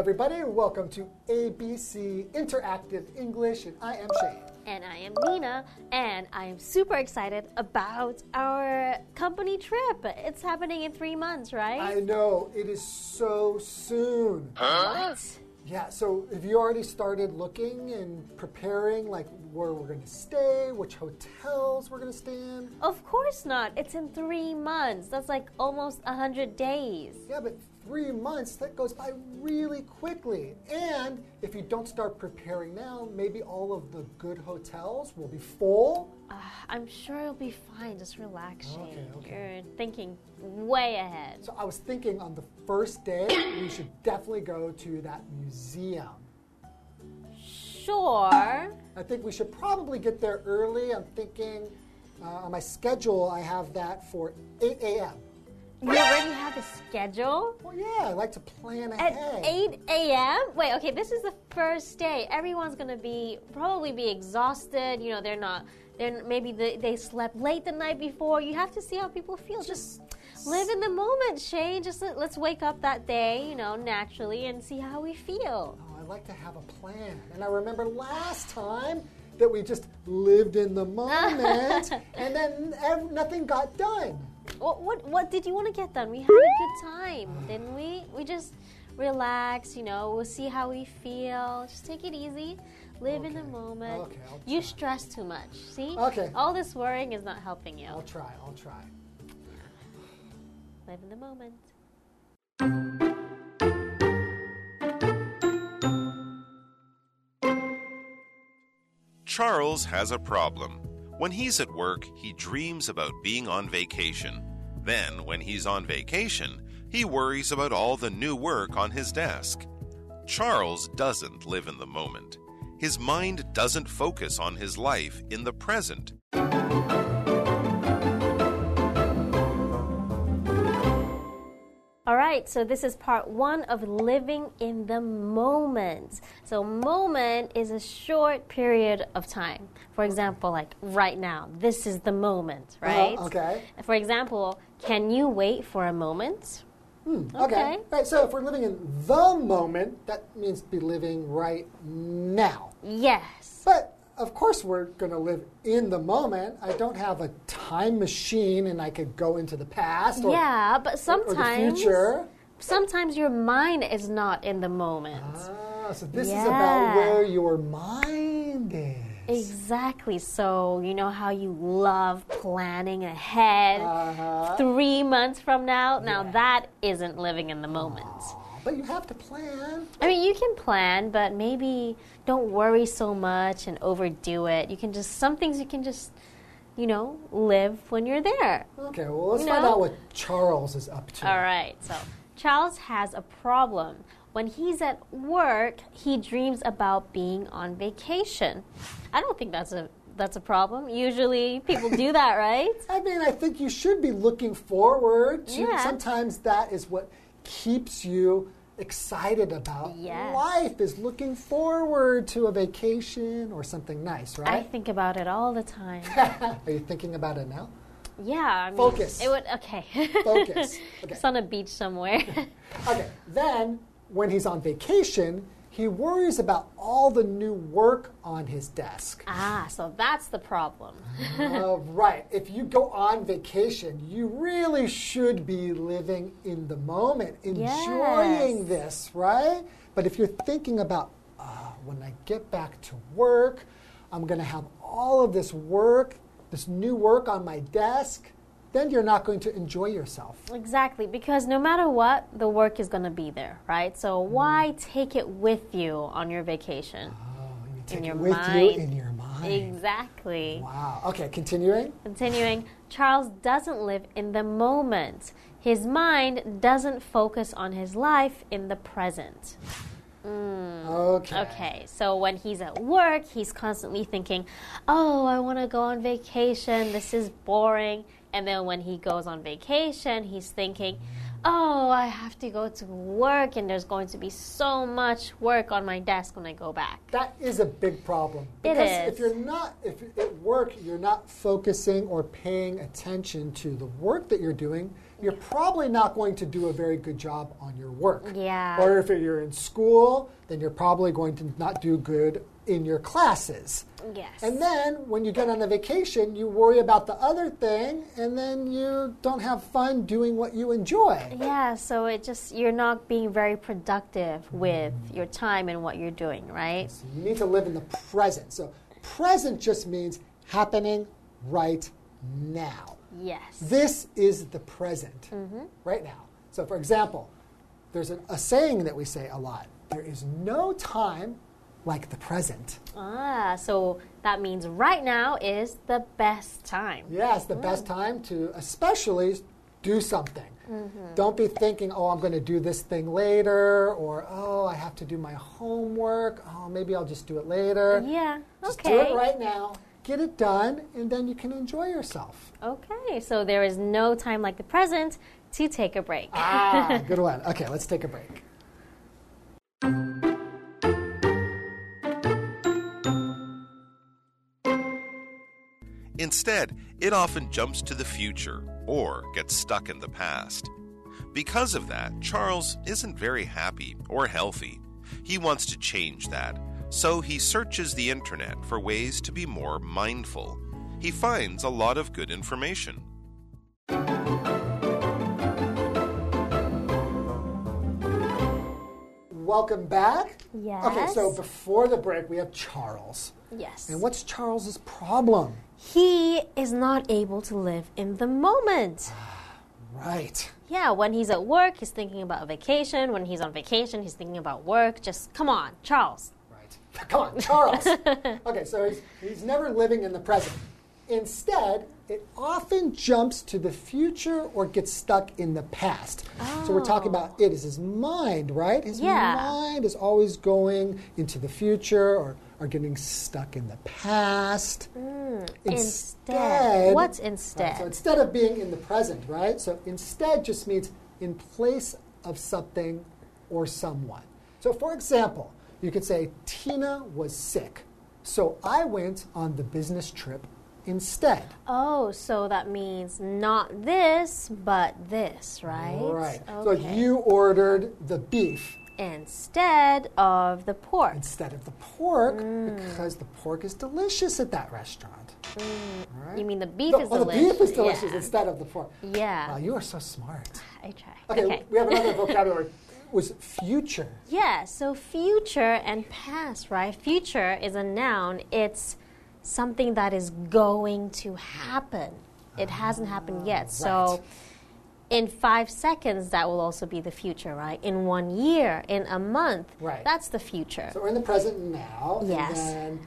everybody. Welcome to ABC Interactive English, and I am Shane. And I am Nina, and I am super excited about our company trip. It's happening in three months, right? I know, it is so soon. What? Yeah, so have you already started looking and preparing, like where we're going to stay, which hotels we're going to stay in? Of course not. It's in three months. That's like almost a hundred days. Yeah, but three months, that goes by really quickly. And if you don't start preparing now, maybe all of the good hotels will be full. Uh, I'm sure it'll be fine. Just relax, Shane. Okay, okay. You're thinking way ahead. So I was thinking on the first day, we should definitely go to that museum. Sure. I think we should probably get there early. I'm thinking uh, on my schedule, I have that for 8 a.m. You already have a schedule? Well, yeah, I like to plan ahead. At 8 a.m.? Wait, okay, this is the first day. Everyone's gonna be probably be exhausted. You know, they're not. They're maybe they, they slept late the night before. You have to see how people feel. Just live in the moment, Shane. Just let, let's wake up that day, you know, naturally, and see how we feel. I like to have a plan. And I remember last time that we just lived in the moment and then nothing got done. What what what did you want to get done? We had a good time, didn't we? We just relax. You know, we'll see how we feel. Just take it easy. Live in the moment. okay, you stress too much. See? Okay. All this worrying is not helping you. I'll try, I'll try. Live in the moment. Charles has a problem. When he's at work, he dreams about being on vacation. Then, when he's on vacation, he worries about all the new work on his desk. Charles doesn't live in the moment. His mind doesn't focus on his life in the present. Right, so this is part one of living in the moment. So, moment is a short period of time. For example, like right now, this is the moment, right? Uh-huh, okay. For example, can you wait for a moment? Okay. Okay. Right, so if we're living in the moment, that means be living right now. Yes. But of course, we're going to live in the moment. I don't have a time machine and I could go into the past or, yeah, but sometimes the future. sometimes your mind is not in the moment. Ah, so this is about where your mind is. Exactly. So, you know how you love planning ahead Uh-huh. three months from now? Now, Yeah. that isn't living in the moment. But you have to plan. I mean, you can plan, but maybe don't worry so much and overdo it. You can just, some things you can just, you know, live when you're there. Okay, well, let's You find know? out what Charles is up to. All right. So, Charles has a problem. When he's at work, he dreams about being on vacation. I don't think that's a that's a problem. Usually people do that, right? I mean, I think you should be looking forward to. Yeah. Sometimes that is what keeps you excited about Yes. life. Is looking forward to a vacation or something nice, right? I think about it all the time. Are you thinking about it now? Yeah, I mean, Focus. It would okay. Focus. Okay. It's on a beach somewhere. Okay. Then, when he's on vacation, he worries about all the new work on his desk. ah, so that's the problem. Uh, right. If you go on vacation, you really should be living in the moment, enjoying Yes. this, right? But if you're thinking about, uh, when I get back to work, I'm going to have all of this work, this new work on my desk, then you're not going to enjoy yourself. Exactly, because no matter what, the work is going to be there, right? So Mm-hmm. why take it with you on your vacation? Oh, you take your it with mind. you in your mind. Exactly. Wow. Okay, continuing. Continuing, Charles doesn't live in the moment. His mind doesn't focus on his life in the present. Okay. Okay, so when he's at work, he's constantly thinking, oh, I want to go on vacation. This is boring. And then when he goes on vacation, he's thinking, oh, I have to go to work and there's going to be so much work on my desk when I go back. That is a big problem. It Because is. if you're not, if at work you're not focusing or paying attention to the work that you're doing, you're probably not going to do a very good job on your work. Yeah. Or if you're in school, then you're probably going to not do good in your classes. Yes. And then when you get on a vacation, you worry about the other thing, and then you don't have fun doing what you enjoy. yeah, so it just, you're not being very productive with your time and what you're doing, right? So you need to live in the present. So present just means happening right now. Yes. This is the present mm-hmm. right now. So, for example, there's a, a saying that we say a lot there is no time like the present. Ah, so that means right now is the best time. Yes, the best time to especially do something. Don't be thinking, oh, I'm going to do this thing later, or oh, I have to do my homework. Oh, maybe I'll just do it later. Yeah, Just okay. do it right now, get it done, and then you can enjoy yourself. Okay, so there is no time like the present to take a break. Ah, good one. Okay, let's take a break. Instead, it often jumps to the future or gets stuck in the past. Because of that, Charles isn't very happy or healthy. He wants to change that, so he searches the internet for ways to be more mindful. He finds a lot of good information. Welcome back. Yes. Okay, so before the break, we have Charles. yes. And what's Charles's problem? he is not able to live in the moment. Ah, right. Yeah, when he's at work, he's thinking about a vacation. When he's on vacation, he's thinking about work. Just come on, Charles. Right. Come on, Charles. okay, so he's, he's never living in the present. Instead, it often jumps to the future or gets stuck in the past. So we're talking about oh. it is his mind, right? His Yeah. mind is always going into the future or, or getting stuck in the past. Mm, instead. What's Right, instead? so instead of being in the present, right? So instead just means in place of something or someone. So for example, you could say Tina was sick, so I went on the business trip instead. Oh, so that means not this, but this, right? Right. So you ordered the beef Instead of the pork. instead of the pork Mm. because the pork is delicious at that restaurant. All right? You mean the beef No, is oh, the beef is delicious Yeah. instead of the pork. Yeah. Wow, you are so smart. I try. Okay, we have another vocabulary. Was future. Yeah, so future and past, right? Future is a noun. It's something that is going to happen. It hasn't happened yet. So Ah, in five seconds, that will also be the future, right? In one year, in a month, Right. that's the future. So we're in the present now. Yes. And then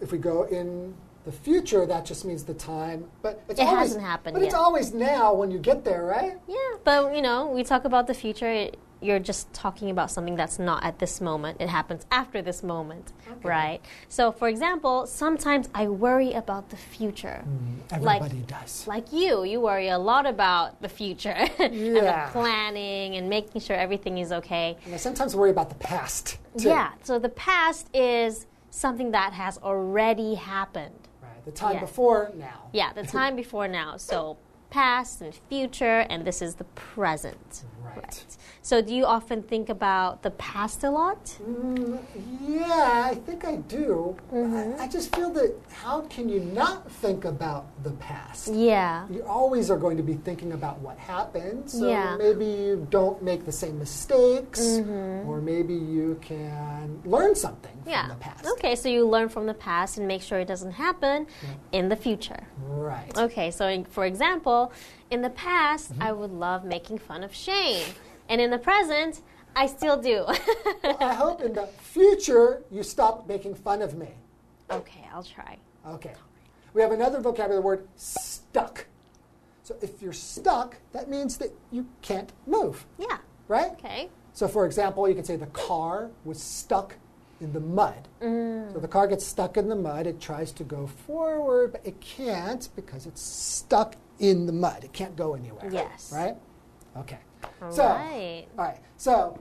if we go in the future, that just means the time. But it's It always, hasn't happened But it's always now when you get there, right? yeah, but you know, we talk about the future. It, you're just talking about something that's not at this moment. It happens after this moment, right? So, for example, sometimes I worry about the future. Mm, like- Everybody does. Like you, you worry a lot about the future and the planning and making sure everything is okay. And I sometimes worry about the past. Too. Yeah, so the past is something that has already happened. Right. The time Yeah. before now. Yeah, the time before now. So past and future, and this is the present. Right. So do you often think about the past a lot? Yeah, I think I do. Mm-hmm. I, I just feel that how can you not think about the past? Yeah. You always are going to be thinking about what happened. So Yeah. maybe you don't make the same mistakes, mm -hmm. or maybe you can learn something. Yeah. from the past. Okay, so you learn from the past and make sure it doesn't happen in the future. Right. Okay, so in, for example, in the past, Mm-hmm. I would love making fun of Shane. And in the present, I still do. I hope in the future you stop making fun of me. okay, I'll try. Okay. We have another vocabulary word, stuck. So if you're stuck, that means that you can't move, Yeah. right? Okay. So, for example, you can say the car was stuck in the mud. So the car gets stuck in the mud. It tries to go forward, but it can't because it's stuck in the mud. It can't go anywhere. Yes. Right? Okay. So, Right. all right. So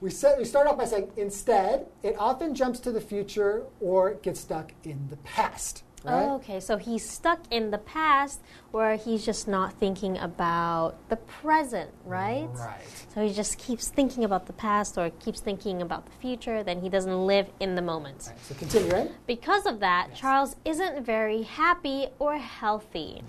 we said we start off by saying instead, it often jumps to the future or gets stuck in the past. Right? Okay, so he's stuck in the past where he's just not thinking about the present, right? Right. So he just keeps thinking about the past or keeps thinking about the future, then he doesn't live in the moment. Right, So continue, right? Because of that, Charles isn't very happy or healthy.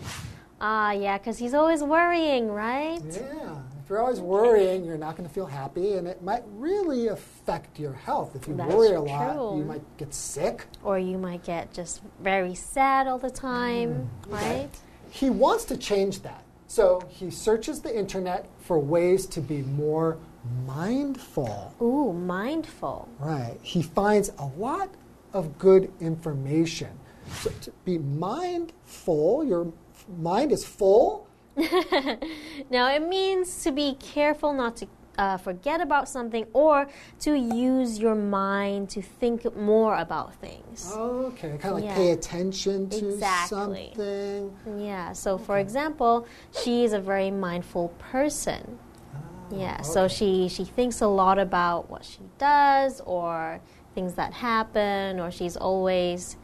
Ah, yeah, because he's always worrying, right? Yeah. If you're always worrying, you're not going to feel happy, and it might really affect your health. If you That's worry a lot, true. you might get sick. Or you might get just very sad all the time, right? He wants to change that. So he searches the internet for ways to be more mindful. Ooh, mindful. Right. He finds a lot of good information. So to be mindful, your mind is full. Now, it means to be careful not to uh, forget about something or to use your mind to think more about things. Okay, kind of like Yeah. pay attention to Exactly. something. Yeah, so for example, she is a very mindful person. Yeah, so she, she thinks a lot about what she does or things that happen, or she's always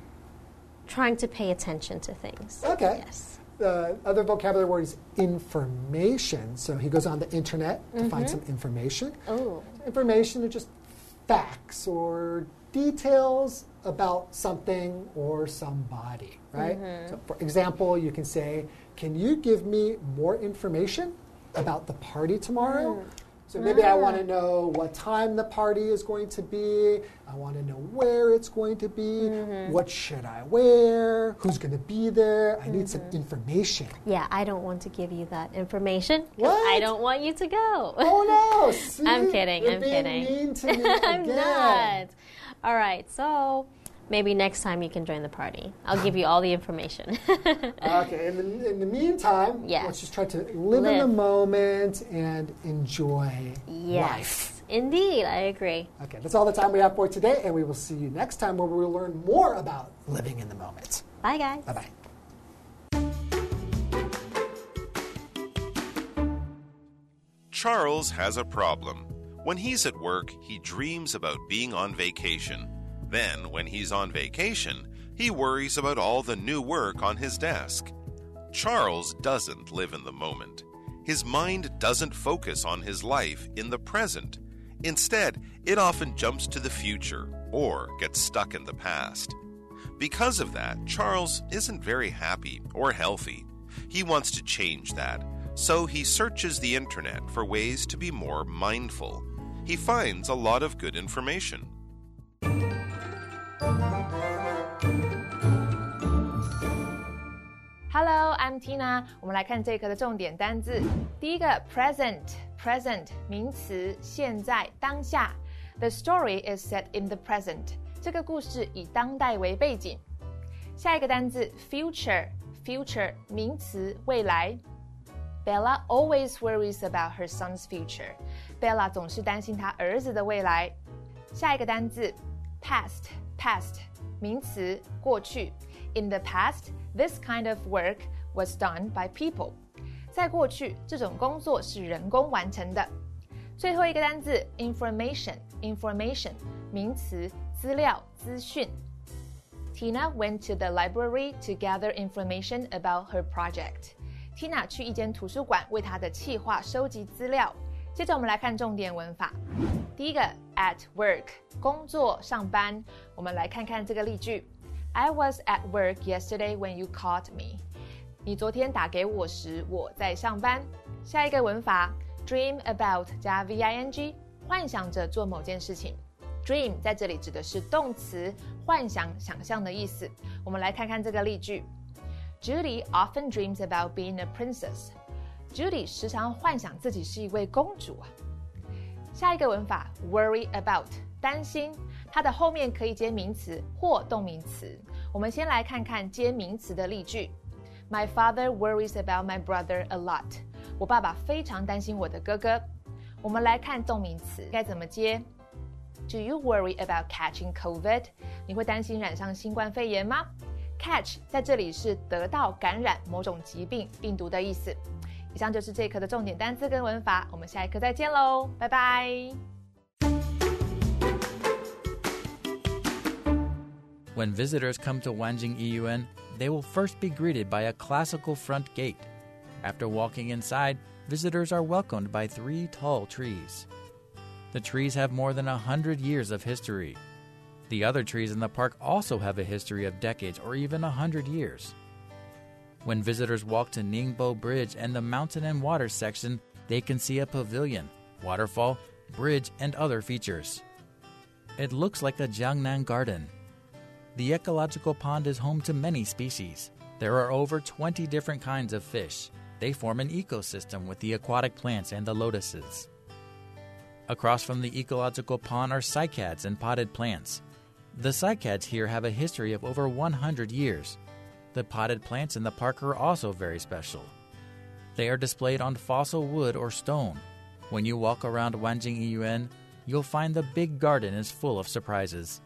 trying to pay attention to things. Okay. Yes. The other vocabulary word is information. So he goes on the internet to find mm-hmm. some information. Oh, Information are just facts or details about something or somebody, right? Mm-hmm. So, for example, you can say, Can you give me more information about the party tomorrow? Mm. So maybe I want to ah. know what time the party is going to be. I want to know where it's going to be. Mm-hmm. What should I wear? Who's going to be there? I need some mm-hmm. information. yeah, I don't want to give you that information. What? I don't want you to go. Oh no! See? I'm kidding, You're I'm kidding. Mean to me I'm not. All right, so maybe next time you can join the party. I'll give you all the information. Okay, in the, in the meantime, Yes. let's just try to live, in the moment and enjoy yes, life. indeed, I agree. Okay, that's all the time we have for today, and we will see you next time where we will learn more about living in the moment. Bye, guys. Bye bye. Charles has a problem. When he's at work, he dreams about being on vacation. Then, when he's on vacation, he worries about all the new work on his desk. Charles doesn't live in the moment. His mind doesn't focus on his life in the present. Instead, it often jumps to the future or gets stuck in the past. Because of that, Charles isn't very happy or healthy. He wants to change that, so he searches the internet for ways to be more mindful. He finds a lot of good information. Hello, I'm Tina。我们来看这一课的重点单字。第一个，present，present 名词，现在、当下。The story is set in the present。这个故事以当代为背景。下一个单字，future，future 名词，未来。Bella always worries about her son's future。Bella 总是担心她儿子的未来。下一个单字 ，past，past 名词，过去。In the past, this kind of work was done by people。在过去，这种工作是人工完成的。最后一个单字，information，information 名词，资料、资讯。Tina went to the library to gather information about her project. Tina 去一间图书馆为她的企划收集资料。 接着我们来看重点文法。第一个，at work，工作、上班。我们来看看这个例句：I was at work yesterday when you called me。你昨天打给我时，我在上班。下一个文法，dream about 加 v-i-n-g，幻想着做某件事情。Dream 在这里指的是动词，幻想、想象的意思。我们来看看这个例句：Judy often dreams about being a princess。Judy 时常幻想自己是一位公主啊。下一个文法，worry about 担心，它的后面可以接名词或动名词。我们先来看看接名词的例句：My father worries about my brother a lot。我爸爸非常担心我的哥哥。我们来看动名词该怎么接。Do you worry about catching COVID？你会担心染上新冠肺炎吗？Catch 在这里是得到、感染某种疾病、病毒的意思，以上就是这一课的重点单词跟文法，我们下一课再见喽，拜拜。When visitors come to Wanjing Yiyuan, they will first be greeted by a classical front gate. After walking inside, visitors are welcomed by three tall trees. The trees have more than a hundred years of history. The other trees in the park also have a history of decades or even a hundred years. When visitors walk to Ningbo Bridge and the mountain and water section, they can see a pavilion, waterfall, bridge, and other features. It looks like a Jiangnan garden. The ecological pond is home to many species. There are over 20 different kinds of fish. They form an ecosystem with the aquatic plants and the lotuses. Across from the ecological pond are cycads and potted plants. The cycads here have a history of over 100 years. The potted plants in the park are also very special. They are displayed on fossil wood or stone. When you walk around Wanjing Yiyuan, you'll find the big garden is full of surprises.